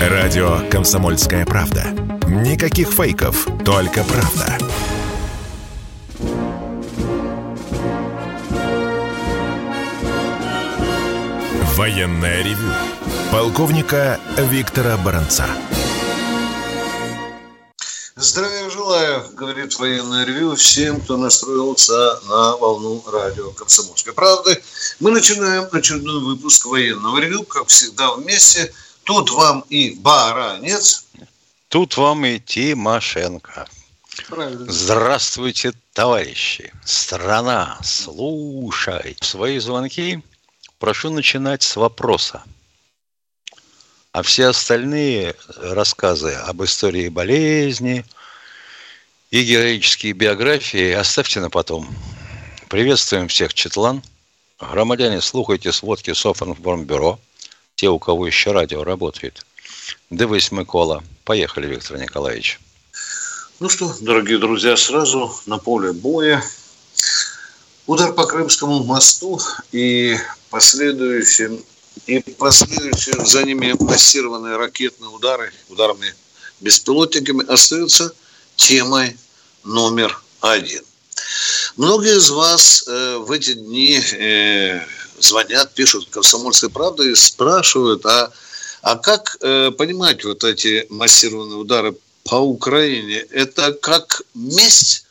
Радио «Комсомольская правда». Никаких фейков, только правда. Военное ревю. Полковника Виктора Баранца. Здравия желаю, говорит военное ревю всем, кто настроился на волну радио «Комсомольской правды». Мы начинаем очередной выпуск военного ревю, как всегда вместе. Тут вам и Баранец. Тут вам и Тимошенко. Правильно. Здравствуйте, товарищи. Страна, слушай. Свои звонки прошу начинать с вопроса. А все остальные рассказы об истории болезни и героические биографии оставьте на потом. Приветствуем всех, Четлан. Громадяне, слухайте сводки Софинформбюро. Те, у кого еще радио работает. Дивись, Микола. Поехали, Виктор Николаевич. Ну что, дорогие друзья, сразу на поле боя. Удар по Крымскому мосту и последующим и последующие за ними массированные ракетные удары, ударами беспилотниками остаются темой номер один. Многие из вас э, в эти дни э, звонят, пишут «Комсомольской правды» и спрашивают, а, а как э, понимать вот эти массированные удары по Украине? Это как месть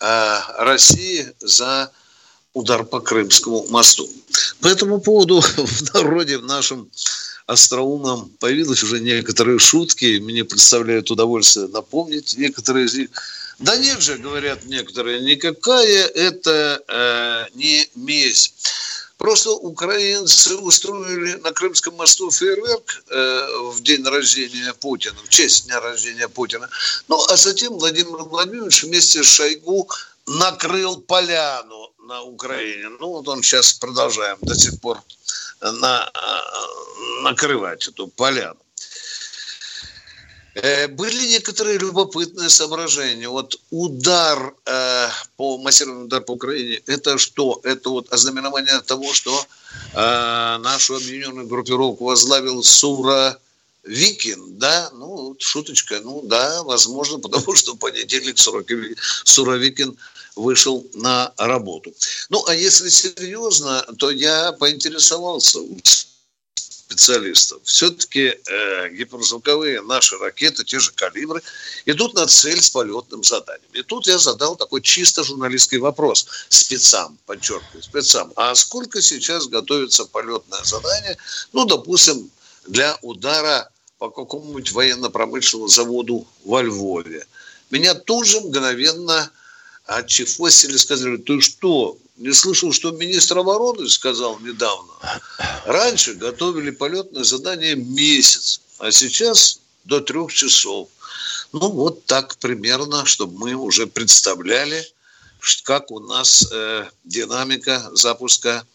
э, России за удар по Крымскому мосту. По этому поводу в народе, в нашем остроумном появились уже некоторые шутки. Мне представляют удовольствие напомнить некоторые из них. Да нет же, говорят некоторые, никакая это э, не месть. Просто украинцы устроили на Крымском мосту фейерверк э, в день рождения Путина, в честь дня рождения Путина. Ну, а затем Владимир Владимирович вместе с Шойгу накрыл поляну на Украине. Ну, вот он сейчас продолжаем до сих пор на, накрывать эту поляну. Э, были некоторые любопытные соображения. Вот удар э, по массированный удар по Украине, это что? Это вот ознаменование того, что э, нашу объединенную группировку возглавил Сура Викин, да, ну, шуточка, ну, да, возможно, потому что в понедельник Суровикин вышел на работу. Ну, а если серьезно, то я поинтересовался специалистов. Все-таки э, гиперзвуковые наши ракеты, те же калибры, идут на цель с полетным заданием. И тут я задал такой чисто журналистский вопрос спецам, подчеркиваю, спецам. А сколько сейчас готовится полетное задание, ну, допустим, для удара по какому-нибудь военно-промышленному заводу во Львове? Меня тут же мгновенно отчефосили, сказали, ты что, не слышал, что министр обороны сказал недавно? Раньше готовили полетное задание месяц, а сейчас до трех часов. Ну, вот так примерно, чтобы мы уже представляли, как у нас э, динамика запуска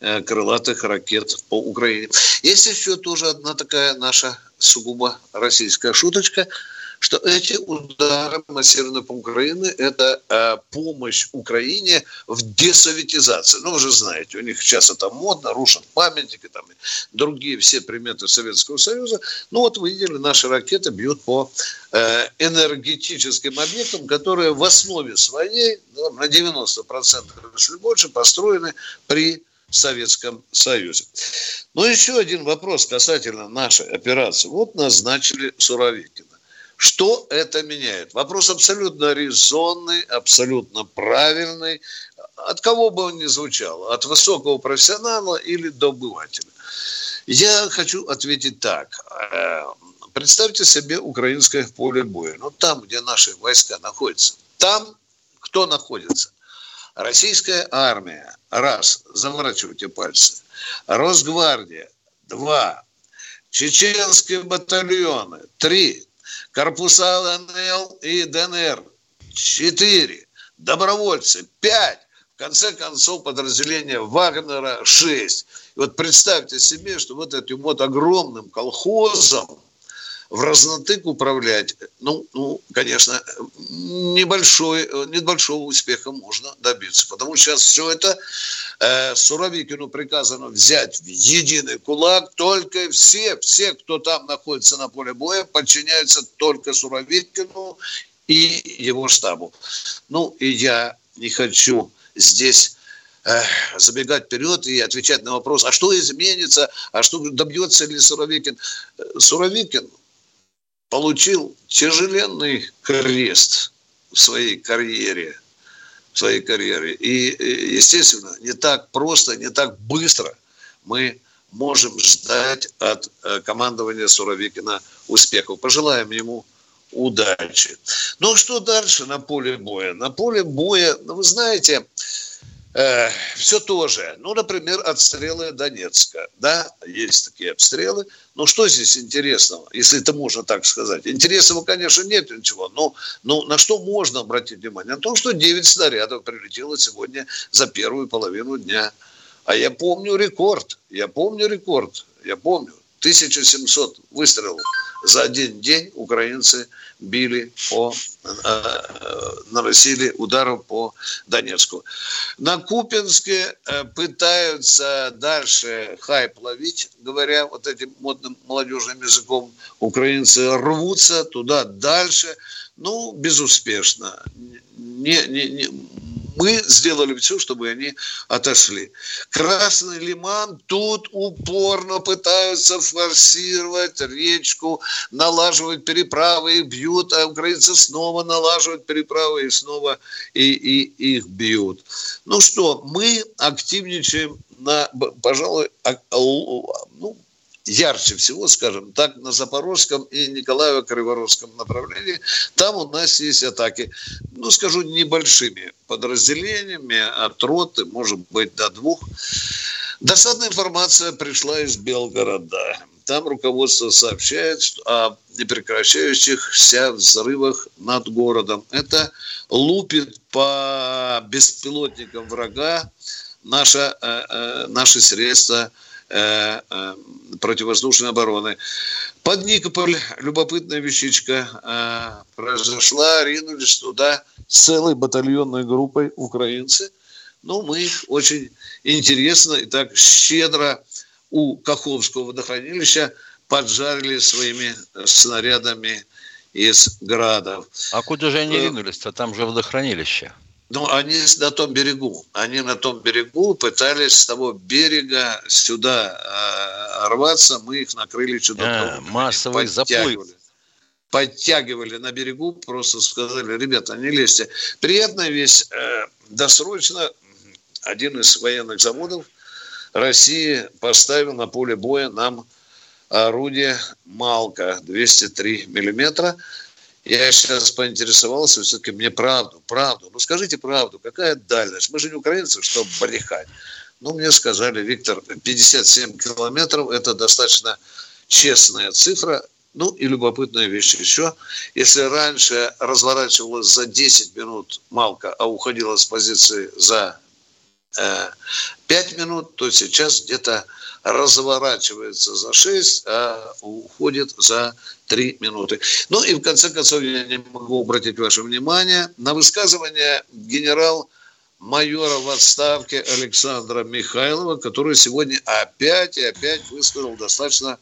э, крылатых ракет по Украине. Есть еще тоже одна такая наша сугубо российская шуточка – что эти удары массированные по Украине – это э, помощь Украине в десоветизации. Ну, вы же знаете, у них сейчас это модно, рушат памятники, там, другие все приметы Советского Союза. Ну, вот вы видели, наши ракеты бьют по э, энергетическим объектам, которые в основе своей, ну, на 90%, если больше, построены при Советском Союзе. Но еще один вопрос касательно нашей операции. Вот назначили Суровикина. Что это меняет? Вопрос абсолютно резонный, абсолютно правильный. От кого бы он ни звучал, от высокого профессионала или до. Я хочу ответить так. Э, представьте себе украинское поле боя. Ну, там, где наши войска находятся. Там кто находится? Российская армия. Раз. Заворачивайте пальцы. Росгвардия. Два. Чеченские батальоны. Три корпуса ЛНЛ и ДНР – 4, добровольцы – 5, в конце концов подразделение Вагнера – 6. И вот представьте себе, что вот этим вот огромным колхозом в разнотык управлять, ну, ну, конечно, небольшой, небольшого успеха можно добиться. Потому что сейчас все это э, Суровикину приказано взять в единый кулак. Только все, все, кто там находится на поле боя, подчиняются только Суровикину и его штабу. Ну, и я не хочу здесь э, забегать вперед и отвечать на вопрос, а что изменится, а что добьется ли Суровикин. Э, Суровикин получил тяжеленный крест в своей карьере. В своей карьере. И, естественно, не так просто, не так быстро мы можем ждать от э, командования Суровикина успехов. Пожелаем ему удачи. Ну, а что дальше на поле боя? На поле боя, ну, вы знаете, э, все то же. Ну, например, отстрелы Донецка. Да, есть такие обстрелы. Но что здесь интересного, если это можно так сказать? Интересного, конечно, нет ничего. Но, но на что можно обратить внимание? На то, что 9 снарядов прилетело сегодня за первую половину дня. А я помню рекорд. Я помню рекорд. Я помню. 1700 выстрелов за один день украинцы били по, э, наносили ударов по Донецку. На Купинске э, пытаются дальше хайп ловить, говоря вот этим модным молодежным языком. Украинцы рвутся туда дальше, ну, безуспешно. Не, не, не, мы сделали все, чтобы они отошли. Красный Лиман тут упорно пытаются форсировать речку, налаживать переправы, их бьют, а украинцы снова налаживают переправы и снова и, и их бьют. Ну что, мы активничаем на, пожалуй, ну, ярче всего, скажем так, на Запорожском и Николаево-Криворожском направлении. Там у нас есть атаки, ну, скажу, небольшими подразделениями, от роты, может быть, до двух. Досадная информация пришла из Белгорода. Там руководство сообщает о непрекращающихся взрывах над городом. Это лупит по беспилотникам врага наше, э, э, наши средства – Э, э, противовоздушной обороны. Под Никополь любопытная вещичка э, произошла, ринулись туда целой батальонной группой украинцы. Ну, мы их очень интересно и так щедро у Каховского водохранилища поджарили своими снарядами из градов. А куда же они ринулись-то? Там же водохранилище. Ну, они на том берегу. Они на том берегу пытались с того берега сюда э, рваться. Мы их накрыли чудо. А, массовый заплыв. Подтягивали на берегу, просто сказали, ребята, не лезьте. Приятная вещь. Э, досрочно один из военных заводов России поставил на поле боя нам орудие «Малка» 203 миллиметра – я сейчас поинтересовался, все-таки мне правду, правду. Ну скажите правду, какая дальность? Мы же не украинцы, чтобы брехать. Ну, мне сказали, Виктор, 57 километров – это достаточно честная цифра. Ну, и любопытная вещь еще. Если раньше разворачивалась за 10 минут Малка, а уходила с позиции за 5 минут, то сейчас где-то разворачивается за 6, а уходит за 3 минуты. Ну и в конце концов я не могу обратить ваше внимание на высказывание генерал майора в отставке Александра Михайлова, который сегодня опять и опять высказал достаточно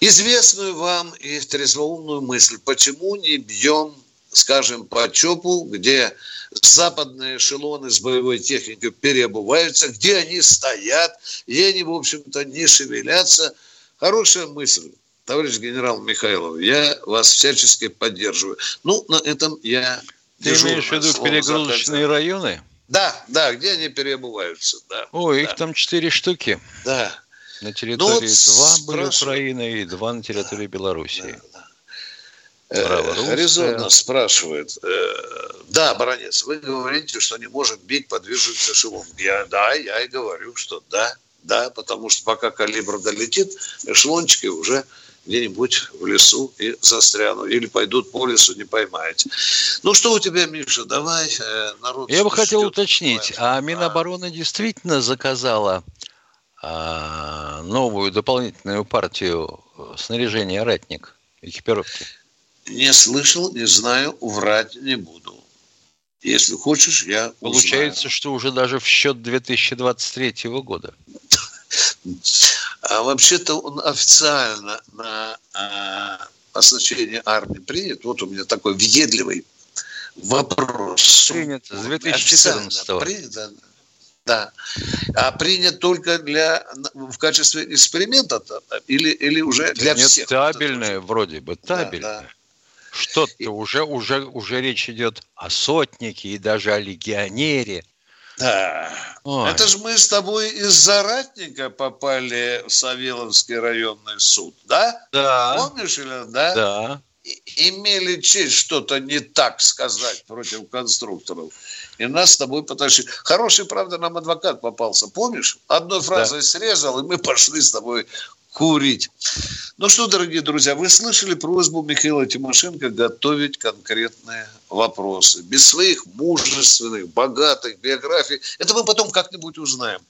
известную вам и трезвоумную мысль. Почему не бьем, скажем, по ЧОПу, где западные эшелоны с боевой техникой переобуваются, где они стоят, и они, в общем-то, не шевелятся. Хорошая мысль, товарищ генерал Михайлов, я вас всячески поддерживаю. Ну, на этом я Ты имеешь в виду перегрузочные районы? Да, да, где они переобуваются, да. О, да. их там четыре штуки. Да. На территории ну, вот два были Украины и два на территории Белоруссии. Да, да. Э, резонно спрашивает. Э, да, баронец, вы говорите, что не может бить по движущимся эшелон. Я, да, я и говорю, что да, да, потому что пока калибр долетит, эшелончики уже где-нибудь в лесу и застрянут. Или пойдут по лесу, не поймаете. Ну, что у тебя, Миша, давай, э, народ... Я бы хотел уточнить, а Минобороны а... действительно заказала а, новую дополнительную партию снаряжения «Ратник»? экипировки? Не слышал, не знаю, врать не буду. Если хочешь, я Получается, узнаю. что уже даже в счет 2023 года. А вообще-то он официально на а, оснащение армии принят. Вот у меня такой въедливый вопрос. Принято с 2014 -го. Принято. Да. А принят только для в качестве эксперимента или, или уже для Нет, всех? табельное вроде бы, табельное. Да, да. Что-то уже, уже, уже речь идет о сотнике и даже о легионере. Да. Ой. Это же мы с тобой из-за ратника попали в Савеловский районный суд, да? Да. Помнишь или да? Да. И, имели честь что-то не так сказать против конструкторов. И нас с тобой потащили. Хороший, правда, нам адвокат попался. Помнишь? Одной фразой да. срезал, и мы пошли с тобой курить. Ну что, дорогие друзья, вы слышали просьбу Михаила Тимошенко готовить конкретные вопросы. Без своих мужественных, богатых биографий. Это мы потом как-нибудь узнаем.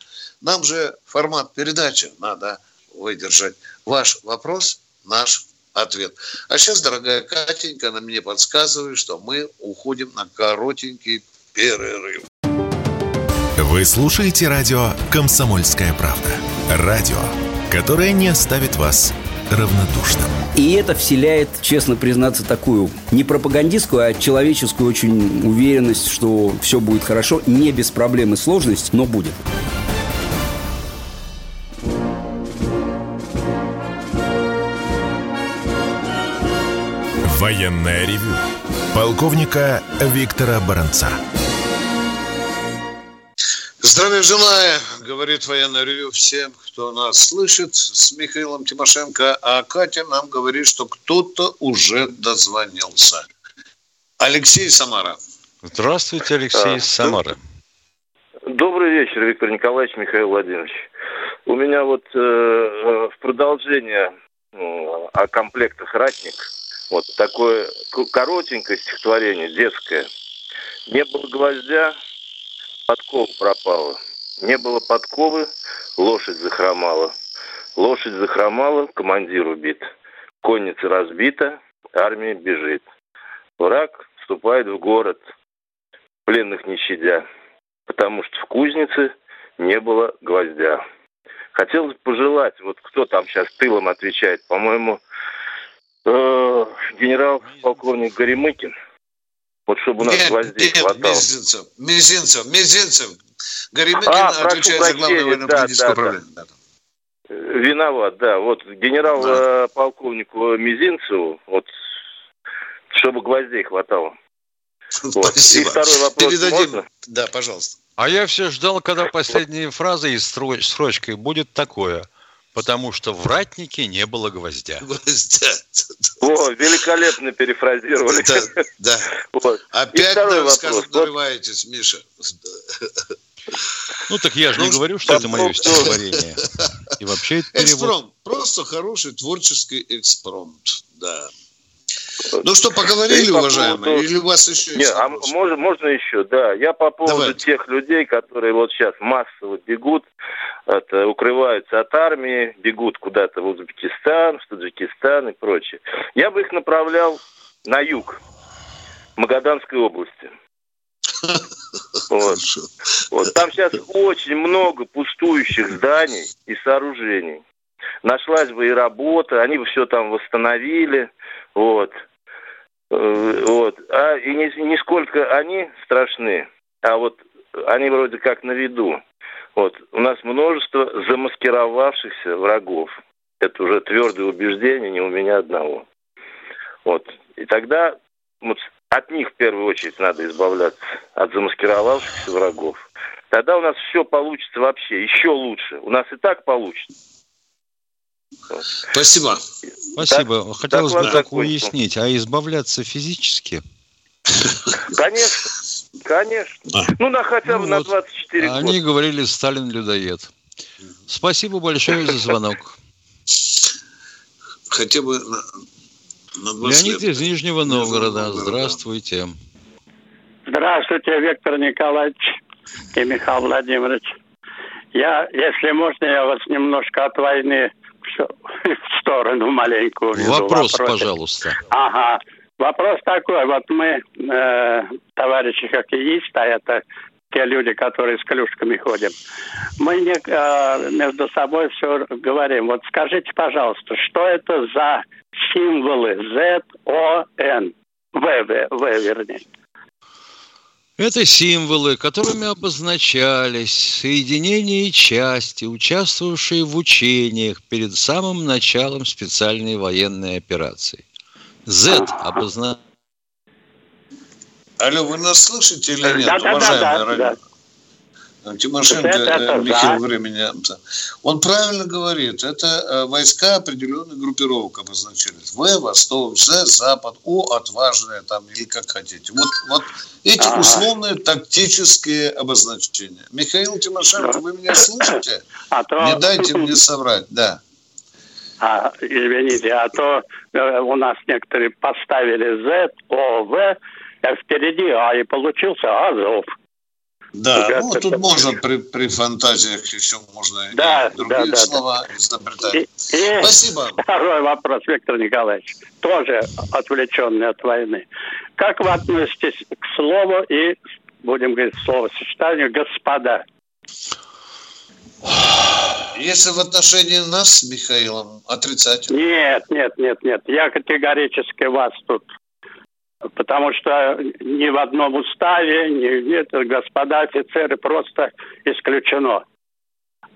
Нам же формат передачи надо выдержать. Ваш вопрос, наш ответ. А сейчас, дорогая Катенька, она мне подсказывает, что мы уходим на коротенький перерыв. Вы слушаете радио «Комсомольская правда». Радио которая не оставит вас равнодушным. И это вселяет, честно признаться, такую не пропагандистскую, а человеческую очень уверенность, что все будет хорошо, не без проблем и сложностей, но будет. Военная ревю. Полковника Виктора Баранца. Здравия желаю, говорит военное ревю всем, кто нас слышит с Михаилом Тимошенко, а Катя нам говорит, что кто-то уже дозвонился. Алексей Самара. Здравствуйте, Алексей а, Самара. Добрый вечер, Виктор Николаевич, Михаил Владимирович. У меня вот э, в продолжение э, о комплектах «Ратник» вот такое коротенькое стихотворение, детское. Не было гвоздя, подкова пропала. Не было подковы, лошадь захромала. Лошадь захромала, командир убит. Конница разбита, армия бежит. Враг вступает в город, пленных не щадя, потому что в кузнице не было гвоздя. Хотелось пожелать, вот кто там сейчас тылом отвечает, по-моему, э, генерал-полковник Горемыкин – вот чтобы у нас нет, гвоздей нет, хватало. Мизинцев, Мизинцев, Мизинцев. Горемыкин а, отвечает за главное военно-политическое да, управление. Да, да. Виноват, да. Вот генерал-полковнику да. Мизинцеву, вот, чтобы гвоздей хватало. Вот. Спасибо. И второй вопрос Передадим. можно? Да, пожалуйста. А я все ждал, когда последняя фраза из строчкой будет такое – Потому что в ратнике не было гвоздя. Гвоздя. О, великолепно перефразировали. Да, да. Вот. Опять, нам скажут, нарываетесь, Миша. Ну так я же ну, не говорю, что это мое стихотворение. И вообще это перевод. Экспромт. Просто хороший творческий экспромт. Да. Ну что, поговорили, по уважаемые? Поводу... Или у вас еще Нет, а можно, можно еще, да. Я по поводу Давайте. тех людей, которые вот сейчас массово бегут, это, укрываются от армии, бегут куда-то в Узбекистан, в Таджикистан и прочее. Я бы их направлял на юг, Магаданской области. Вот. Вот. Там сейчас очень много пустующих зданий и сооружений. Нашлась бы и работа, они бы все там восстановили. Вот. Э, вот. А и не, не сколько они страшны, а вот они вроде как на виду. Вот. У нас множество замаскировавшихся врагов. Это уже твердое убеждение не у меня одного. Вот. И тогда вот, от них в первую очередь надо избавляться, от замаскировавшихся врагов. Тогда у нас все получится вообще еще лучше. У нас и так получится. Спасибо. Спасибо. Так, Хотелось бы так уяснить, а избавляться физически? Конечно. Конечно. А. Ну, на хотя бы ну, на 24 вот. года. Они говорили, Сталин людоед. Спасибо большое за звонок. Хотя бы на, на 20 Леонид лет. из Нижнего Новгорода. Здравствуйте. Здравствуйте, Виктор Николаевич и Михаил Владимирович. Я, если можно, я вас немножко от войны в сторону маленькую. Вопрос, вопрос, пожалуйста. Ага. Вопрос такой. Вот мы, э, товарищи хоккеисты, а это те люди, которые с клюшками ходим, мы не, э, между собой все говорим. Вот скажите, пожалуйста, что это за символы Z, O, N? В, В, В, вернее. Это символы, которыми обозначались соединения и части, участвовавшие в учениях перед самым началом специальной военной операции. Z обозначает Алло, вы нас слышите или нет, да, уважаемые да, да, да. Тимошенко это, это, Михаил да. времени. Он правильно говорит, это э, войска определенных группировок обозначились. В, Восток, З, Запад, О, отважные там, или как хотите. Вот, вот эти ага. условные тактические обозначения. Михаил Тимошенко, вы меня слышите? А то... Не дайте мне соврать, да. А, извините, а то э, у нас некоторые поставили Z, О, В, а впереди А, и получился Азов. Да, ну тут это... можно при, при фантазиях еще можно да, и другие да, слова да. изобретать. И, и Спасибо. Второй вопрос, Виктор Николаевич, тоже отвлеченный от войны. Как вы относитесь к слову и, будем говорить, словосочетанию «господа»? Если в отношении нас с Михаилом отрицательно. Нет, нет, нет, нет. Я категорически вас тут потому что ни в одном уставе, ни нет, господа офицеры просто исключено.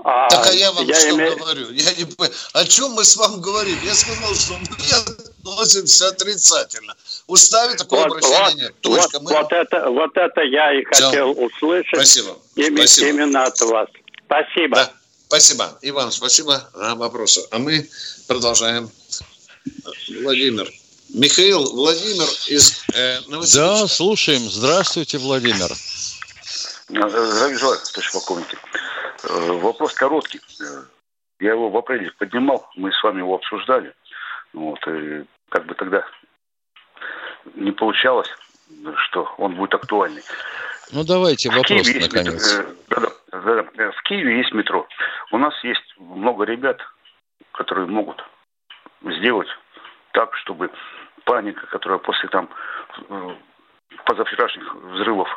А так а я вам я что име... говорю? Я не... О чем мы с вами говорим? Я сказал, что мы относимся отрицательно. Уставе такого вот, обращения вот, нет. Точка. Вот, мы... вот, это, вот это я и хотел Все. услышать. Спасибо. Именно, спасибо. именно от вас. Спасибо. Да. Спасибо. И вам спасибо за вопросы. А мы продолжаем. Владимир. Михаил Владимир из э, Да, слушаем. Здравствуйте, Владимир. Здравия желаю, товарищ полковник. Э, вопрос короткий. Э, я его в апреле поднимал, мы с вами его обсуждали. Вот, и как бы тогда не получалось, что он будет актуальный. Ну, давайте вопрос, наконец. Метро, да, да, да, в Киеве есть метро. У нас есть много ребят, которые могут сделать так, чтобы паника, которая после там э, позавчерашних взрывов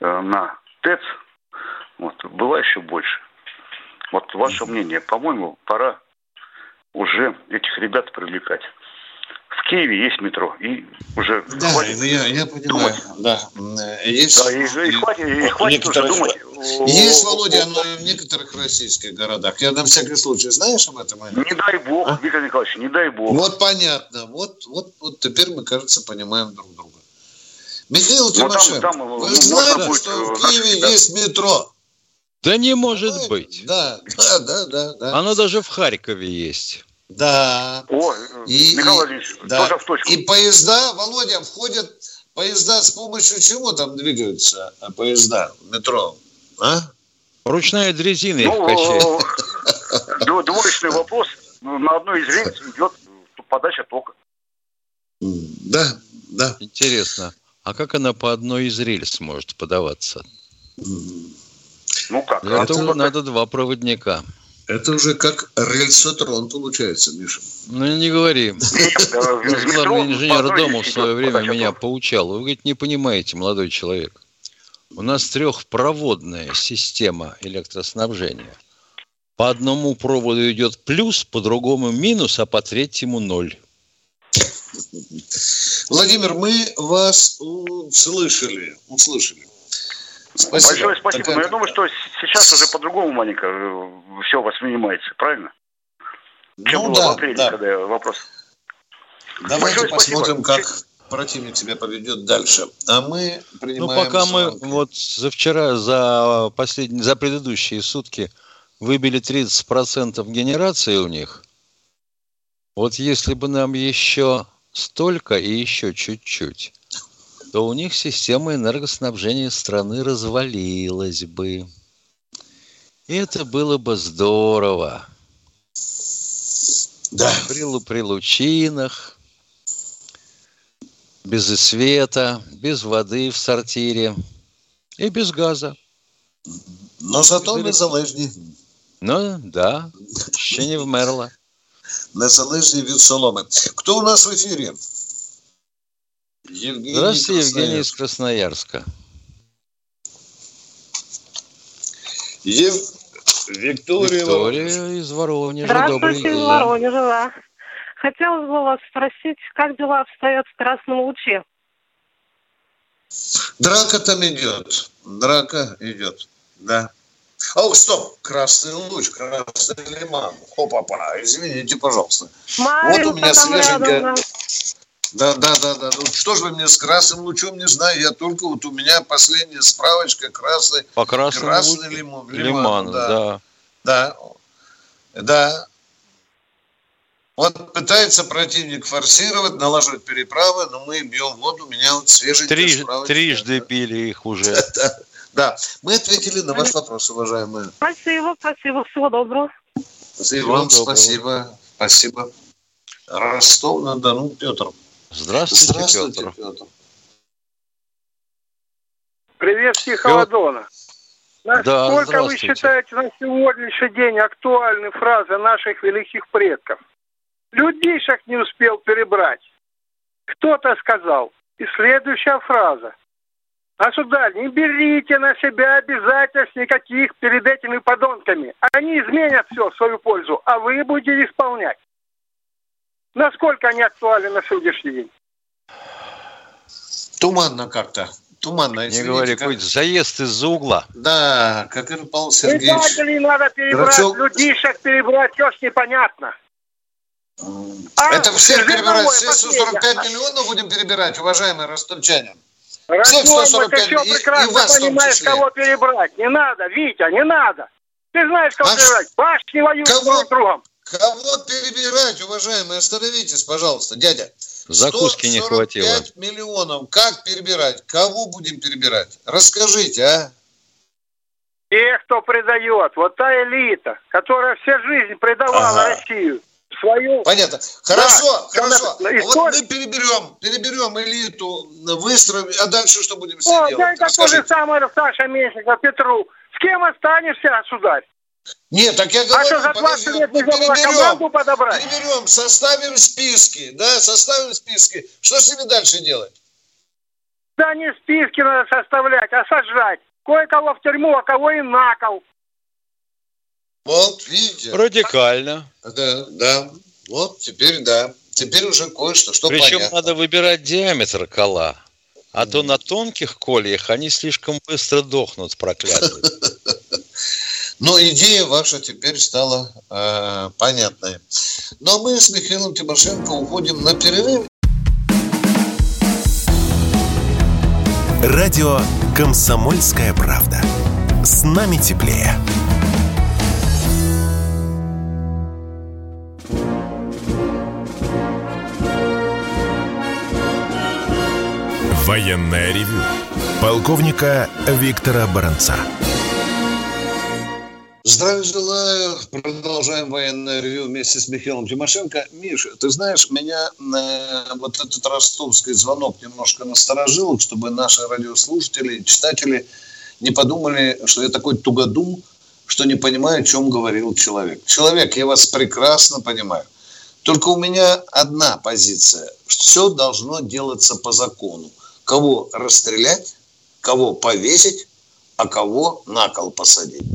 э, на ТЭЦ, вот, была еще больше. Вот ваше мнение, по-моему, пора уже этих ребят привлекать. В Киеве есть метро, и уже да, хватит ну, я, я понимаю, думать. да. Есть, да, и, и, хватит, и хватит уже думать. Есть, Володя, но в некоторых российских городах. Я на всякий случай, знаешь об этом? Не дай бог, а? Виктор Николаевич, не дай бог. Вот понятно, теперь мы, кажется, понимаем друг друга. Михаил ну, Тимошенко, там, там, вы знаете, будет, что в Киеве да. есть метро? Да не может Понимаете? быть. Да, да, да, да, да. Оно даже в Харькове есть. Да. О, и, Михаил Владимирович, да. тоже в точку. И поезда, Володя, входят, поезда с помощью чего там двигаются а, поезда в метро? А? Ручная дрезина их ну, качает. Двоечный вопрос. Ну, на одной из рельс идет подача тока. Да, да. Интересно, а как она по одной из рельс может подаваться? Ну как? Для этого надо два проводника. Это уже как рельсотрон получается, Миша. Ну, не говори. Главный инженер дома в свое время меня поучал. Вы, говорит, не понимаете, молодой человек. У нас трехпроводная система электроснабжения. По одному проводу идет плюс, по другому минус, а по третьему ноль. Владимир, мы вас услышали. услышали. Спасибо. Большое спасибо. Так, Но я думаю, что сейчас уже по-другому маленько э, все воспринимается, правильно? Чем ну, было да, в апреле, да. когда вопрос. Давайте Большое посмотрим, спасибо. как противник себя поведет дальше. А мы принимаем... Ну, пока мы вот за вчера, за, последние, за предыдущие сутки выбили 30% генерации у них, вот если бы нам еще столько и еще чуть-чуть, то у них система энергоснабжения страны развалилась бы. И это было бы здорово. Да. При, при лучинах, без света, без воды в сортире и без газа. Но зато незалежні. Ну, да, ще не вмерла. Незалежні від соломи. Кто у нас в эфире? Евгений Здравствуйте, Евгений из Красноярска. Ев... Виктория, Виктория из Воронежа. Здравствуйте, из Воронежа, да. Хотелось бы вас спросить, как дела обстоят в Красном Луче? Драка там идет. Драка идет, да. О, стоп, Красный Луч, Красный Лиман. Хопа-па, извините, пожалуйста. Маринка вот у меня свеженькая... Рядом, да. Да, да, да, Ну, что же вы мне с красным лучом не знаю. Я только вот у меня последняя справочка красный, По красному красный лимон. Лиман, да. да. Да. Да. Вот пытается противник форсировать, налаживать переправы, но мы бьем воду. У меня вот свеженькая Три. Трижды били их уже. Да, мы ответили на ваш вопрос, уважаемые. Спасибо, спасибо, всего доброго. Спасибо вам, спасибо, спасибо. Ростов-на-Дону, Петр. Здравствуйте, Здравствуйте Петр. Петр. Привет, Тихого Насколько да, вы считаете на сегодняшний день актуальны фразы наших великих предков? Людишек не успел перебрать. Кто-то сказал. И следующая фраза. Государь, не берите на себя обязательств никаких перед этими подонками. Они изменят все в свою пользу, а вы будете исполнять. Насколько они актуальны на сегодняшний день? Туманно как-то. Туманно. Не говори, как... какой-то заезд из-за угла. Да, как и Павел Сергеевич. Предателей надо перебрать, Грачев... людишек перебрать, все ж непонятно. А, Это всех перебирать, все 145 миллионов будем перебирать, уважаемые ростовчане. Все 145 ты все прекрасно и вас понимаешь, кого перебрать. Не надо, Витя, не надо. Ты знаешь, кого а перебирать. Башни воюют кого, друг другом. Кого перебирать, уважаемые? Остановитесь, пожалуйста, дядя. Закуски не хватило. миллионов. Как перебирать? Кого будем перебирать? Расскажите, а? Тех, кто предает. Вот та элита, которая всю жизнь предавала ага. Россию свою... Понятно. Хорошо, да, хорошо. Когда... А вот мы переберем, переберем элиту, выстроим, а дальше что будем с ней делать? Да, то же самое Саша Мельников, Петру. С кем останешься, государь? Нет, так я говорю, а что, за 20 лет нельзя команду подобрать? Переберем, составим списки, да, составим списки. Что с ними дальше делать? Да не списки надо составлять, а сажать. Кое-кого в тюрьму, а кого и на кол. Вот, видите. Радикально. Да, да. Вот, теперь да. Теперь уже кое-что, что Причем понятно. надо выбирать диаметр кола. А то на тонких кольях они слишком быстро дохнут, проклятые. Но идея ваша теперь стала э, понятной. Но мы с Михаилом Тимошенко уходим на перерыв. Радио «Комсомольская правда». С нами теплее. Военное ревю полковника Виктора Баранца. Здравия желаю. Продолжаем военное ревю вместе с Михаилом Тимошенко. Миша, ты знаешь, меня э, вот этот ростовский звонок немножко насторожил, чтобы наши радиослушатели, читатели не подумали, что я такой тугодум, что не понимаю, о чем говорил человек. Человек, я вас прекрасно понимаю. Только у меня одна позиция. Все должно делаться по закону кого расстрелять, кого повесить, а кого на кол посадить.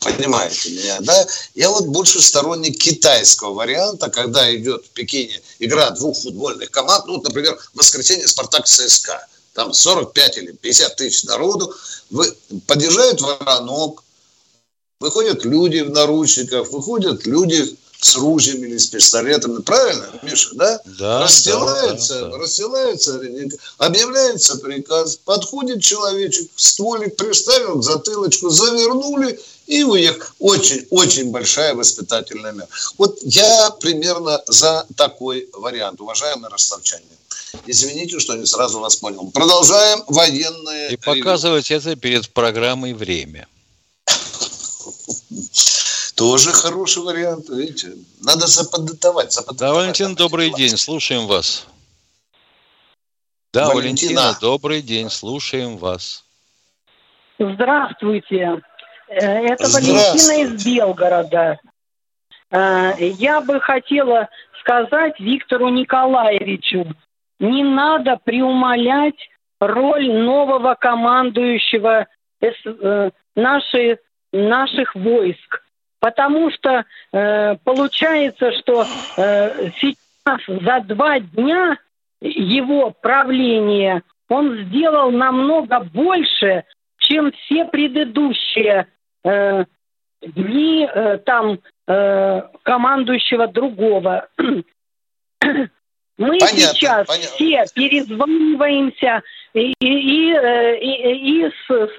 Понимаете меня, да? Я вот больше сторонник китайского варианта, когда идет в Пекине игра двух футбольных команд, ну, вот, например, воскресенье Спартак ЦСКА, там 45 или 50 тысяч народу, вы, подъезжают воронок, выходят люди в наручниках, выходят люди с ружьем или с пистолетом. Правильно, Миша, да? Да. Расстилается, да, да, расстилается, объявляется приказ, подходит человечек, стволик приставил к затылочку, завернули и уехал. Очень, очень большая воспитательная мера. Вот я примерно за такой вариант, уважаемые ростовчане. Извините, что не сразу вас понял. Продолжаем военное. И показывать это перед программой «Время». Тоже хороший вариант, видите. Надо заподготовать. заподготовать да, Валентин, добрый день, слушаем вас. Да, Валентина. Валентина, добрый день, слушаем вас. Здравствуйте. Э, это Валентина из Белгорода. э, я бы хотела сказать Виктору Николаевичу, не надо преумолять роль нового командующего э, нашей, наших войск. Потому что э, получается, что э, сейчас за два дня его правления он сделал намного больше, чем все предыдущие э, дни э, там э, командующего другого. Мы понятно, сейчас понятно. все перезваниваемся и, и, э, и, и, из,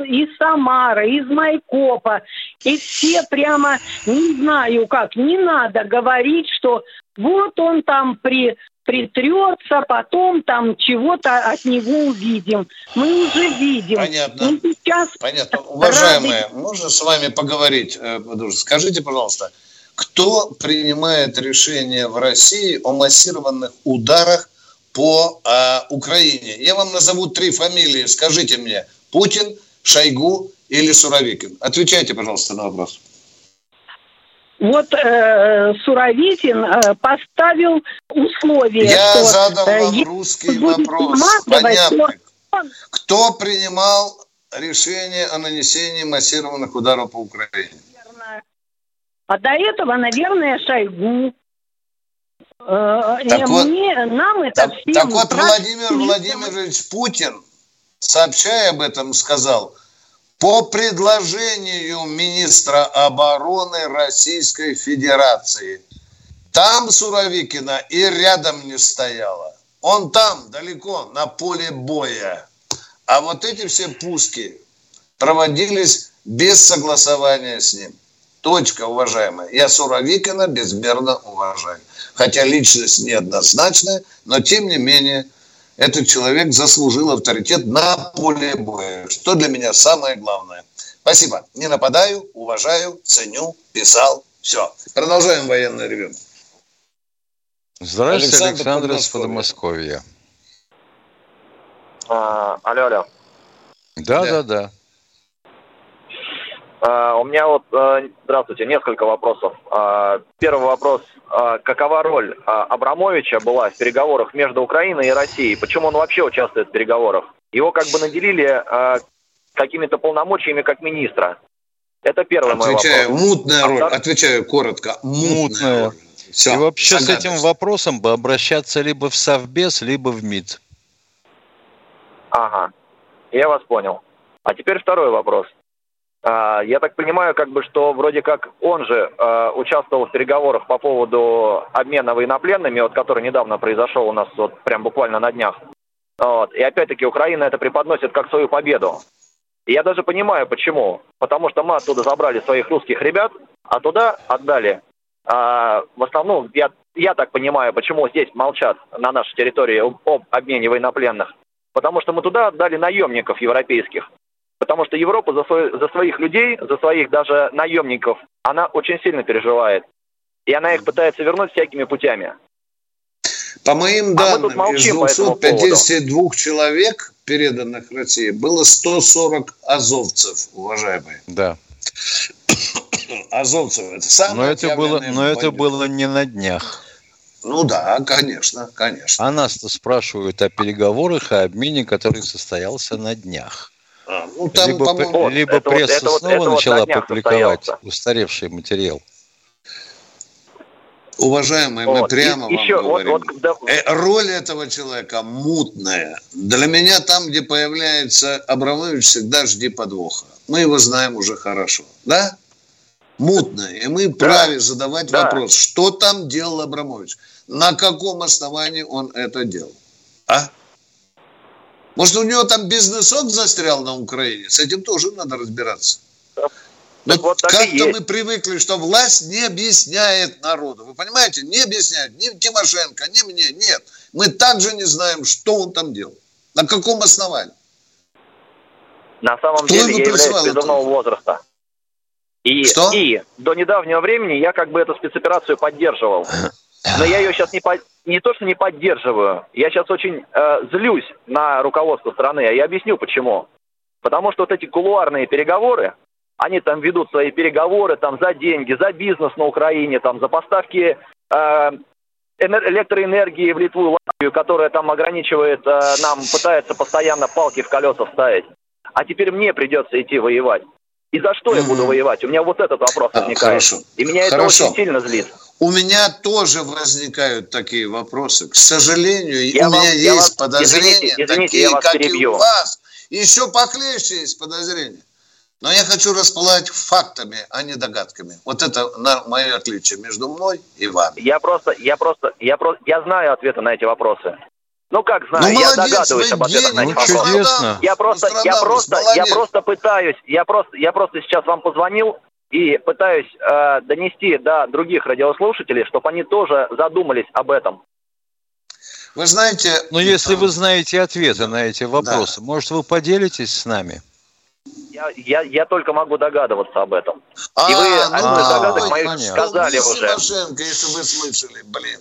из Самары, из Майкопа, и все прямо, не знаю как, не надо говорить, что вот он там при, притрется, потом там чего-то от него увидим. Мы уже видим. Понятно. Мы сейчас Понятно. Уважаемые, рады... можно с вами поговорить? Э, скажите, пожалуйста, кто принимает решение в России о массированных ударах по э, Украине? Я вам назову три фамилии. Скажите мне, Путин, Шойгу или Суровикин? Отвечайте, пожалуйста, на вопрос. Вот э, Суровикин э, поставил условия. Я что, задал э, вам русский вопрос. Понятно. То... Кто принимал решение о нанесении массированных ударов по Украине? А до этого, наверное, Шойгу. Э, так вот, Мне, нам это так, всем так вот Владимир Владимирович Путин, сообщая об этом, сказал, по предложению министра обороны Российской Федерации, там Суровикина и рядом не стояла. Он там, далеко, на поле боя. А вот эти все пуски проводились без согласования с ним. Точка, уважаемая. Я Суровикина безмерно уважаю. Хотя личность неоднозначная, но тем не менее этот человек заслужил авторитет на поле боя, что для меня самое главное. Спасибо. Не нападаю, уважаю, ценю, писал. Все. Продолжаем военное ревю. Здравствуйте, Александр, Александр из Подмосковья. А, алло, алло. Да, да, да. да. А, у меня вот, а, здравствуйте, несколько вопросов. А, первый вопрос. Какова роль Абрамовича была в переговорах между Украиной и Россией? Почему он вообще участвует в переговорах? Его как бы наделили какими-то полномочиями как министра. Это первый Отвечаю, мой вопрос. мутная роль. А, Отвечаю коротко. Мутная. роль. Все, и вообще с этим вопросом бы обращаться либо в Совбез, либо в МИД. Ага, я вас понял. А теперь второй вопрос. А, я так понимаю, как бы, что вроде как он же э, участвовал в переговорах по поводу обмена военнопленными, вот, который недавно произошел у нас вот прям буквально на днях. Вот. И опять-таки Украина это преподносит как свою победу. И я даже понимаю, почему. Потому что мы оттуда забрали своих русских ребят, а туда отдали. А, в основном, я, я так понимаю, почему здесь молчат на нашей территории об обмене военнопленных. Потому что мы туда отдали наемников европейских. Потому что Европа за, свой, за своих людей, за своих даже наемников, она очень сильно переживает. И она их пытается вернуть всякими путями. По моим а данным, а из 252 человек, переданных России, было 140 азовцев, уважаемые. Да. Азовцев это самое. Но это было, но это было не на днях. Ну да, конечно, конечно. А нас-то спрашивают о переговорах, о обмене, который состоялся на днях. А, ну, там, либо либо это пресса вот, снова это начала вот публиковать состоялся. устаревший материал. Уважаемые, вот. мы прямо и, вам еще, говорим. Вот, вот, да. Э, роль этого человека мутная. Для меня там, где появляется Абрамович, всегда жди подвоха. Мы его знаем уже хорошо. Да? Мутная. И мы да. праве задавать да. вопрос, что там делал Абрамович? На каком основании он это делал? А? Может, у него там бизнесок застрял на Украине? С этим тоже надо разбираться. Но вот как-то мы привыкли, что власть не объясняет народу. Вы понимаете? Не объясняет ни Тимошенко, ни мне. Нет. Мы также не знаем, что он там делал. На каком основании. На самом Кто деле я являюсь призывного возраста. И, что? и до недавнего времени я как бы эту спецоперацию поддерживал. Но я ее сейчас не, по, не то, что не поддерживаю, я сейчас очень э, злюсь на руководство страны, а я объясню почему. Потому что вот эти кулуарные переговоры, они там ведут свои переговоры там за деньги, за бизнес на Украине, там за поставки э, электроэнергии в Литву и Латвию, которая там ограничивает э, нам, пытается постоянно палки в колеса вставить. А теперь мне придется идти воевать. И за что я буду воевать? У меня вот этот вопрос а, возникает. Хорошо. И меня Хорошо. это очень сильно злит. У меня тоже возникают такие вопросы. К сожалению, я у вам, меня есть вас, подозрения, извините, извините, такие, как перебью. и у вас. Еще похлеще есть подозрения. Но я хочу располагать фактами, а не догадками. Вот это мое отличие между мной и вами. Я просто, я просто, я просто, я знаю ответы на эти вопросы. Ну как знаю, ну, я догадываюсь об ответах на эти ну, вопросы. Чудесно. Я просто, я просто, я просто пытаюсь, я просто, я просто сейчас вам позвонил и пытаюсь э, донести до других радиослушателей, чтобы они тоже задумались об этом. Вы знаете... Но если вы знаете ответы на эти вопросы, да. может, вы поделитесь с нами? Я, я, я только могу догадываться об этом. А, и вы ну, один из догадок моих сказали уже. Тимошенко, если вы слышали, блин.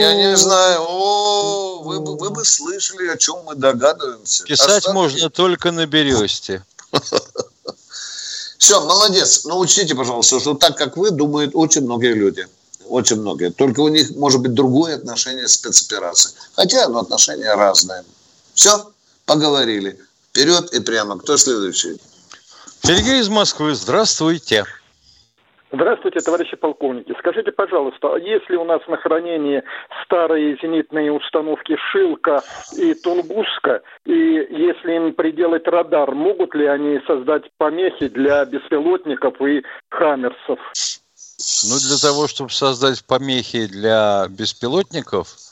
Я не знаю. О, вы, бы, вы бы слышали, о чем мы догадываемся. Писать Остатки... можно только на бересте. Все, молодец. Но учтите, пожалуйста, что так, как вы, думают очень многие люди. Очень многие. Только у них может быть другое отношение к спецоперации. Хотя, ну, отношения разные. Все, поговорили. Вперед и прямо. Кто следующий? Сергей из Москвы. Здравствуйте. Здравствуйте, товарищи полковники. Скажите, пожалуйста, а если у нас на хранении старые зенитные установки «Шилка» и «Тунгуска», и если им приделать радар, могут ли они создать помехи для беспилотников и «Хаммерсов»? Ну, для того, чтобы создать помехи для беспилотников –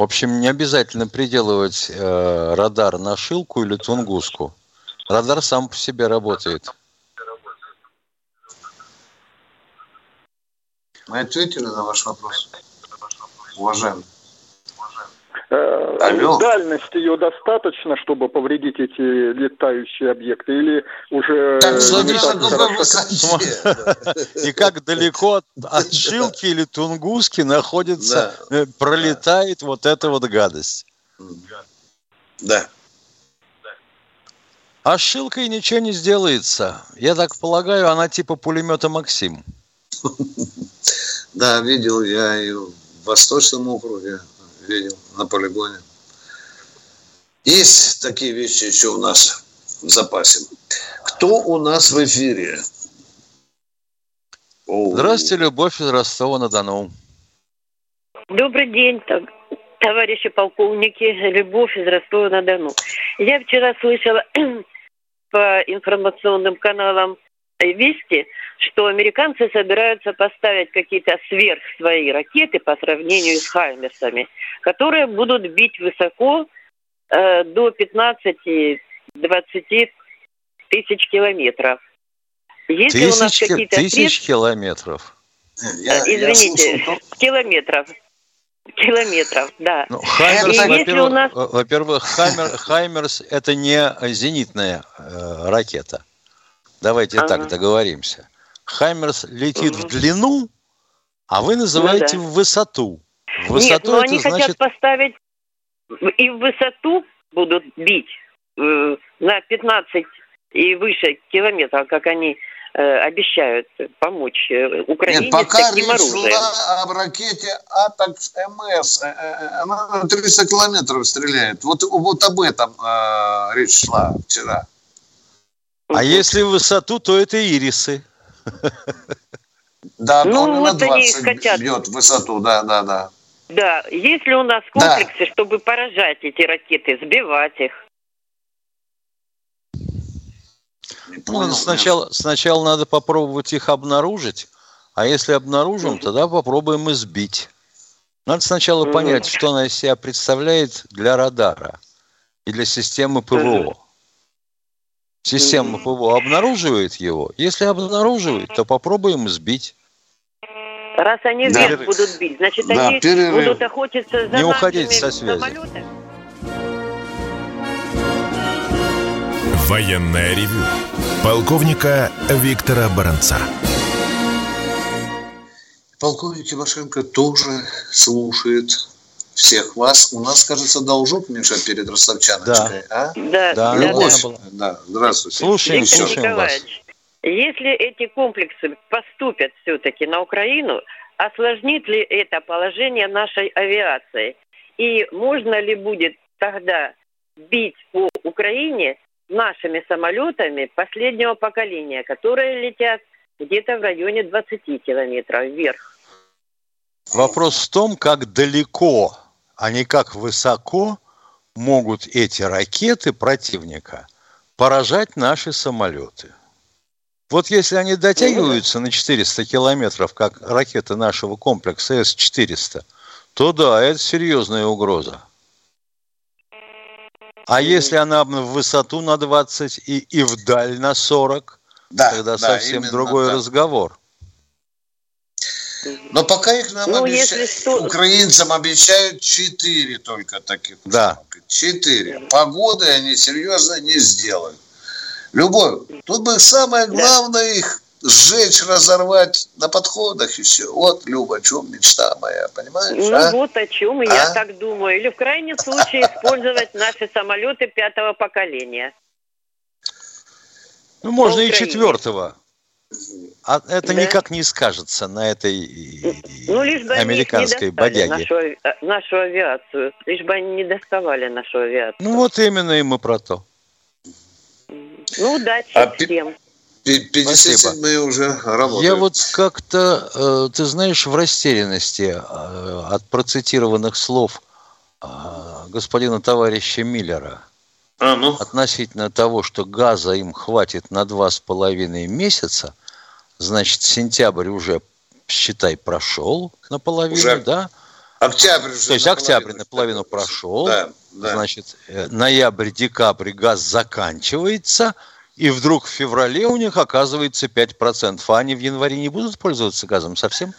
в общем, не обязательно приделывать э, радар на шилку или тунгуску. Радар сам по себе работает. Мы ответили на ваш вопрос, уважаемый. Э, Алло. Дальность ее достаточно, чтобы повредить эти летающие объекты, или уже... Так, И как далеко от Шилки или Тунгуски находится, э, пролетает вот эта вот гадость. Да. А с Шилкой ничего не сделается. Я так полагаю, она типа пулемета «Максим». Да, видел я ее в Восточном округе видел на полигоне. Есть такие вещи еще у нас в запасе. Кто у нас в эфире? Здравствуйте, Любовь из Ростова-на-Дону. Добрый день, товарищи полковники. Любовь из Ростова-на-Дону. Я вчера слышала по информационным каналам Вести, что американцы собираются поставить какие-то сверх свои ракеты по сравнению с Хаймерсами, которые будут бить высоко э, до 15-20 тысяч километров. Если тысяч, у нас какие-то тысяч средств... километров? Я, Извините, я километров. Километров, да. Ну, Хаймерс, во-первых, нас... во-первых Хаймер, Хаймерс это не зенитная э, ракета. Давайте ага. так договоримся. Хаймерс летит угу. в длину, а вы называете ну, да. в высоту. В высоту Нет, но они значит... хотят поставить и в высоту будут бить э, на 15 и выше километров, как они э, обещают помочь э, Украине Нет, пока с таким оружием. шла об ракете Атакс МС, э, э, она на 300 километров стреляет. Вот, вот об этом э, речь шла вчера. А если высоту, то это ирисы. Да, ну, он вот на 20 хотят. бьет высоту, да, да, да. Да, есть ли у нас комплексы, да. чтобы поражать эти ракеты, сбивать их? ну, сначала, сначала надо попробовать их обнаружить, а если обнаружим, тогда попробуем их сбить. Надо сначала понять, что она из себя представляет для радара и для системы ПВО. Система ПВО обнаруживает его? Если обнаруживает, то попробуем сбить. Раз они да. вверх будут бить, значит, да, они перерыв. будут охотиться за Не уходите со связи. Самолеты? Военная ревю. Полковника Виктора Баранца. Полковник Тимошенко тоже слушает всех вас. У нас, кажется, должок, Миша, перед ростовчаночкой, да. а? Да, да. Любовь. Да, да. здравствуйте. Слушаем, слушаем вас. Если эти комплексы поступят все-таки на Украину, осложнит ли это положение нашей авиации? И можно ли будет тогда бить по Украине нашими самолетами последнего поколения, которые летят где-то в районе 20 километров вверх? Вопрос в том, как далеко, а не как высоко могут эти ракеты противника поражать наши самолеты. Вот если они дотягиваются на 400 километров, как ракеты нашего комплекса С-400, то да, это серьезная угроза. А если она в высоту на 20 и, и вдаль на 40, да, тогда да, совсем другой да. разговор. Но пока их нам ну, обещают, что... украинцам обещают 4 только таких. Да. 4. Погоды они серьезно не сделают. Любовь, тут бы самое главное их сжечь, разорвать на подходах и все. Вот, Люба, о чем мечта моя, понимаешь? Ну а? вот о чем и а? я так думаю. Или в крайнем случае использовать наши самолеты пятого поколения. Ну, можно и четвертого. А это да. никак не скажется на этой ну, лишь бы американской бодяге. Нашу, нашу авиацию. Лишь бы они не доставали нашу авиацию. Ну вот именно и мы про то. Ну, удачи а всем. 57 уже работаем. Я вот как-то, э, ты знаешь, в растерянности э, от процитированных слов э, господина товарища Миллера а, ну? относительно того, что газа им хватит на два с половиной месяца, значит, сентябрь уже, считай, прошел наполовину, уже да? Октябрь уже. То есть октябрь наполовину прошел. Да, да. Значит, ноябрь, декабрь газ заканчивается – и вдруг в феврале у них оказывается 5%. А они в январе не будут пользоваться газом совсем?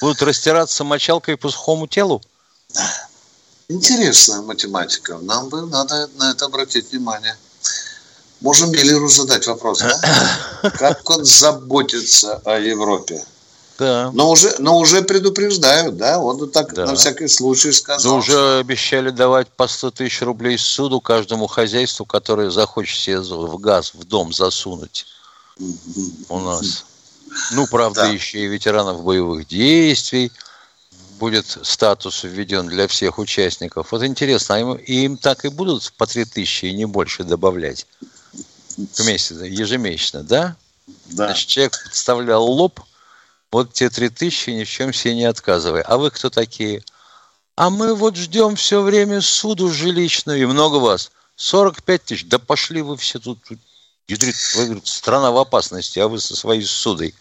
Будут растираться мочалкой по сухому телу? Интересная математика. Нам бы надо на это обратить внимание. Можем Миллеру задать вопрос, да? Как он заботится о Европе? Да. Но уже, но уже предупреждают, да? Он так да. на всякий случай сказал. Да уже обещали давать по 100 тысяч рублей суду каждому хозяйству, которое захочет себе в газ в дом засунуть у нас. Ну, правда, да. еще и ветеранов боевых действий будет статус введен для всех участников. Вот интересно, а им, им так и будут по 3 тысячи и не больше добавлять к месяцу, ежемесячно, да? Да. Значит, человек подставлял лоб – вот те три тысячи, ни в чем себе не отказывай. А вы кто такие? А мы вот ждем все время суду жилищную. И много вас. 45 тысяч. Да пошли вы все тут. Ядрит, вы, говорит, страна в опасности, а вы со своей судой.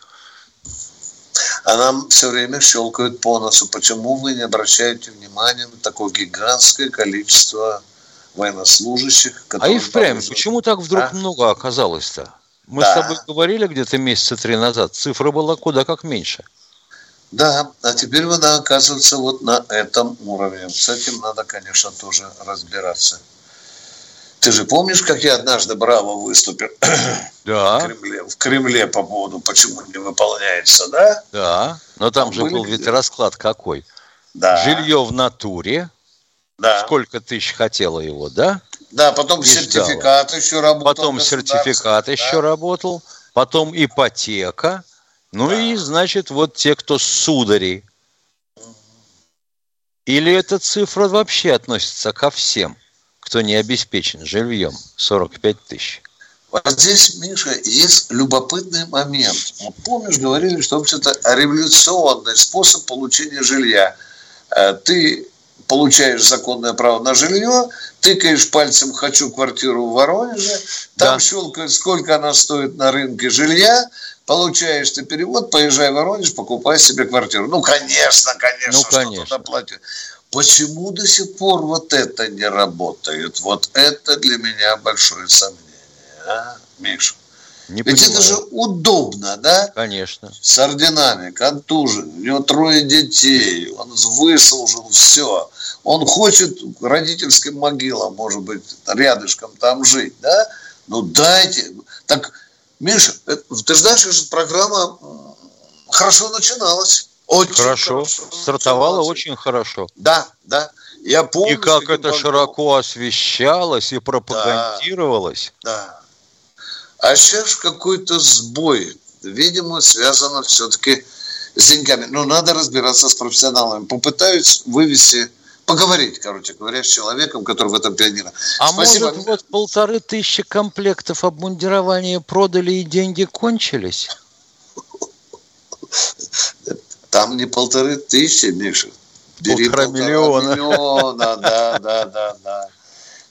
А нам все время щелкают по носу. Почему вы не обращаете внимания на такое гигантское количество военнослужащих? А и впрямь, почему так вдруг а? много оказалось-то? Мы да. с тобой говорили где-то месяца три назад, цифра была куда как меньше. Да, а теперь она оказывается вот на этом уровне. С этим надо, конечно, тоже разбираться. Ты же помнишь, как я однажды браво выступил да. в, Кремле, в Кремле по поводу, почему не выполняется, да? Да, но там, же был ведь расклад какой. Да. Жилье в натуре. Да. Сколько тысяч хотела его, да? Да, потом не сертификат ждала. еще работал. Потом сертификат да. еще работал, потом ипотека. Ну да. и, значит, вот те, кто судари. Или эта цифра вообще относится ко всем, кто не обеспечен жильем 45 тысяч? Вот здесь, Миша, есть любопытный момент. Вот помнишь, говорили, что вообще-то революционный способ получения жилья. Э, ты получаешь законное право на жилье, тыкаешь пальцем «хочу квартиру в Воронеже», там да. щелкает, сколько она стоит на рынке жилья, получаешь ты перевод, поезжай в Воронеж, покупай себе квартиру. Ну, конечно, конечно, ну, конечно. что платишь. Почему до сих пор вот это не работает? Вот это для меня большое сомнение, а, Миша? Не Ведь понимаю. это же удобно, да? Конечно. С орденами, контужен, у него трое детей, он выслужил все. Он хочет родительским могилам, может быть, рядышком там жить, да? Ну дайте. Так, Миша, ты знаешь, эта программа хорошо начиналась. Очень хорошо. хорошо Стартовала очень хорошо. Да, да. Я помню. И как это широко освещалось и пропагандировалось. Да. да. А сейчас какой-то сбой. Видимо, связано все-таки с деньгами. Но надо разбираться с профессионалами. Попытаюсь вывести поговорить, короче говоря, с человеком, который в этом пионера. А Спасибо. может, вот полторы тысячи комплектов обмундирования продали и деньги кончились? Там не полторы тысячи, Миша. Бери полтора миллиона. миллиона. Да, да, да, да.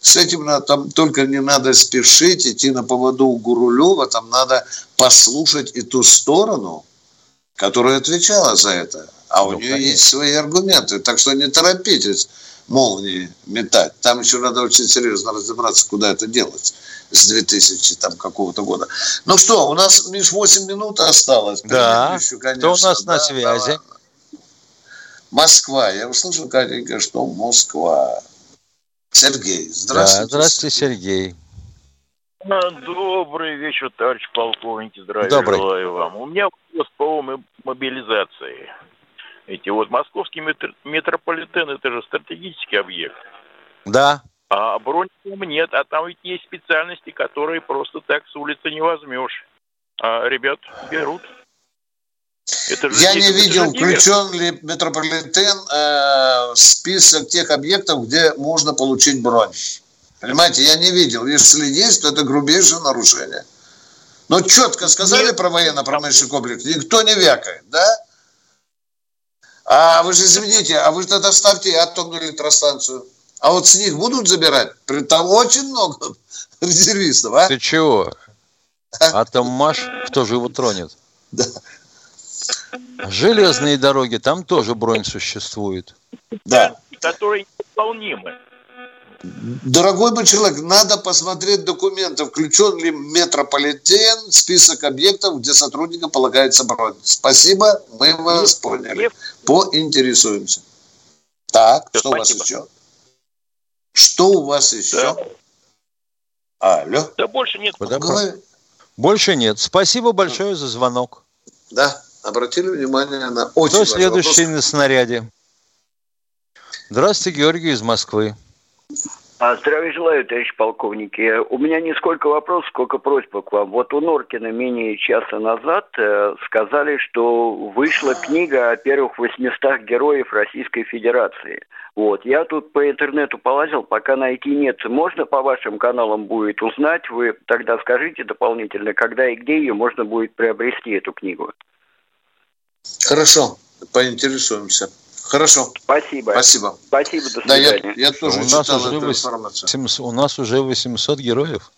С этим надо, там только не надо спешить, идти на поводу у Гурулева, там надо послушать и ту сторону, которая отвечала за это. А у ну, нее конечно. есть свои аргументы. Так что не торопитесь молнии метать. Там еще надо очень серьезно разобраться, куда это делать с 2000 там какого-то года. Ну что, у нас, Миш, 8 минут осталось. Да, еще, конечно, кто у нас да, на связи? Да. Москва. Я услышал, Катенька, что Москва. Сергей, здравствуйте. Да, здравствуйте, Сергей. Добрый вечер, товарищ полковник. Здравия Добрый. желаю вам. У меня вопрос по мобилизации. Эти вот московский метрополитен, это же стратегический объект. Да. А бронь там нет, а там ведь есть специальности, которые просто так с улицы не возьмешь. А ребят берут. Это же Я не видел, включен ли метрополитен э, в список тех объектов, где можно получить бронь. Понимаете, я не видел. Если есть, то это грубейшее нарушение. Но четко сказали Нет. про военно-промышленный комплекс, никто не вякает, да? А вы же извините, а вы тогда ставьте атомную электростанцию. А вот с них будут забирать? Там очень много резервистов, а? Ты чего? А? Атом Маш, кто же его тронет? Да. Железные дороги, там тоже бронь существует. Да. Которые невыполнимы. Дорогой мой человек, надо посмотреть документы, включен ли метрополитен, список объектов, где сотрудникам полагается бронь. Спасибо, мы вас поняли. Поинтересуемся. Так, что у вас еще? Что у вас еще? Алло. Да больше нет. Больше нет. Спасибо большое за звонок. Да, обратили внимание на очень Кто следующий вопрос. на снаряде? Здравствуйте, Георгий из Москвы. А, здравия желаю, товарищ полковники. У меня не сколько вопросов, сколько просьба к вам. Вот у Норкина менее часа назад э, сказали, что вышла книга о первых 800 героев Российской Федерации. Вот, я тут по интернету полазил, пока найти нет. Можно по вашим каналам будет узнать? Вы тогда скажите дополнительно, когда и где ее можно будет приобрести, эту книгу? Хорошо, поинтересуемся. Хорошо. Спасибо. Спасибо. Спасибо, до свидания. Да, я, я тоже у нас уже эту 800, У нас уже 800 героев.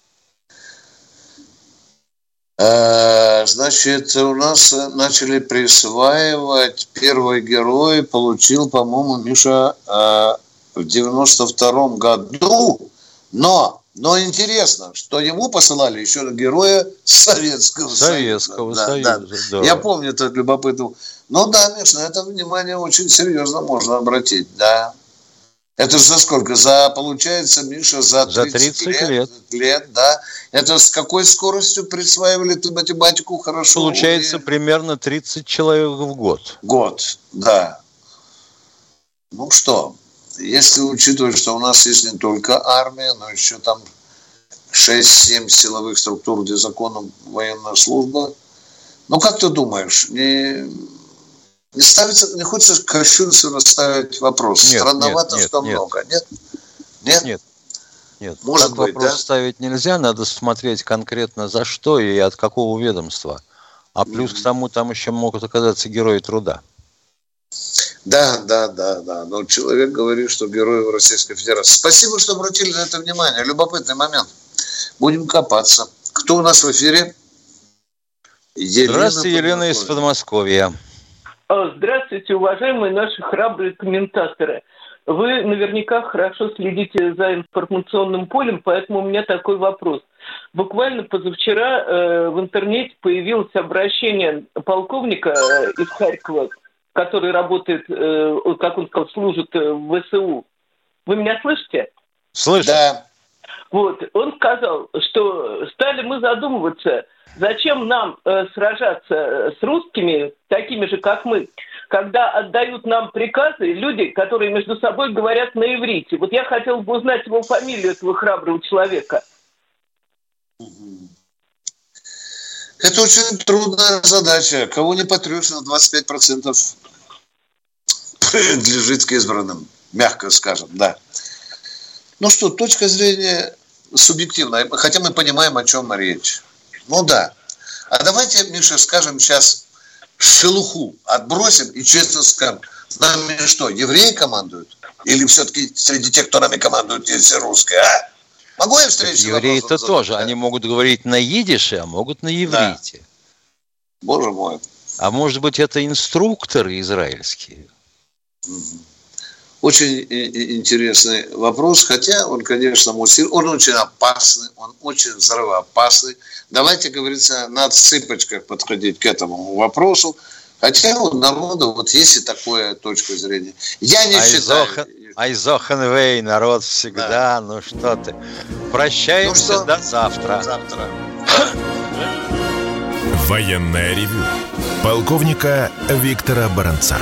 Э, значит, у нас начали присваивать первый герой, получил, по-моему, Миша э, в 92 году, но но интересно, что ему посылали еще героя Советского, Советского Союза. Союза да, да. Да. Я помню этот любопытный. Ну да, Миш, на это внимание очень серьезно можно обратить, да. Это же за сколько? За, получается, Миша, за 30, за 30 лет, лет. лет, да. Это с какой скоростью присваивали ты математику хорошо? Получается, и... примерно 30 человек в год. Год, да. Ну что, если учитывать, что у нас есть не только армия, но еще там 6-7 силовых структур, где законом военная служба, ну как ты думаешь, не, не ставится, не хочется кощунственно ставить вопрос. Нет, Странновато, нет, что нет, много, нет? Нет? Нет. Нет, Может так быть, вопрос да? ставить нельзя, надо смотреть конкретно за что и от какого ведомства. А плюс mm-hmm. к тому там еще могут оказаться герои труда. Да, да, да, да. Но человек говорит, что герои Российской Федерации. Спасибо, что обратили на это внимание. Любопытный момент. Будем копаться. Кто у нас в эфире? Елена Здравствуйте, Елена из Подмосковья. А, здравствуйте, уважаемые наши храбрые комментаторы. Вы наверняка хорошо следите за информационным полем, поэтому у меня такой вопрос. Буквально позавчера э, в интернете появилось обращение полковника э, из Харькова который работает, э, как он сказал, служит э, в ВСУ. Вы меня слышите? Слышу. Да. Вот, он сказал, что стали мы задумываться, зачем нам э, сражаться с русскими, такими же, как мы, когда отдают нам приказы люди, которые между собой говорят на иврите. Вот я хотел бы узнать его фамилию, этого храброго человека. Это очень трудная задача. Кого не потрешь, на 25% принадлежит к избранным, мягко скажем, да. Ну что, точка зрения субъективная, хотя мы понимаем, о чем речь. Ну да. А давайте, Миша, скажем сейчас шелуху отбросим и честно скажем, нами что, евреи командуют? Или все-таки среди тех, кто нами командует, есть русские, а? Могу я встретиться? Евреи-то тоже. Они могут говорить на идише, а могут на еврите. Да. Боже мой. А может быть, это инструкторы израильские? Очень интересный вопрос, хотя он, конечно, муссир, он очень опасный, он очень взрывоопасный. Давайте, говорится, на цыпочках подходить к этому вопросу. Хотя у народа вот есть и такая точка зрения. Я не Айзохан, считаю... Айзохенвей, народ всегда, да. ну что ты. Прощаемся ну что? до завтра. завтра. Военная ревю. Полковника Виктора Баранца.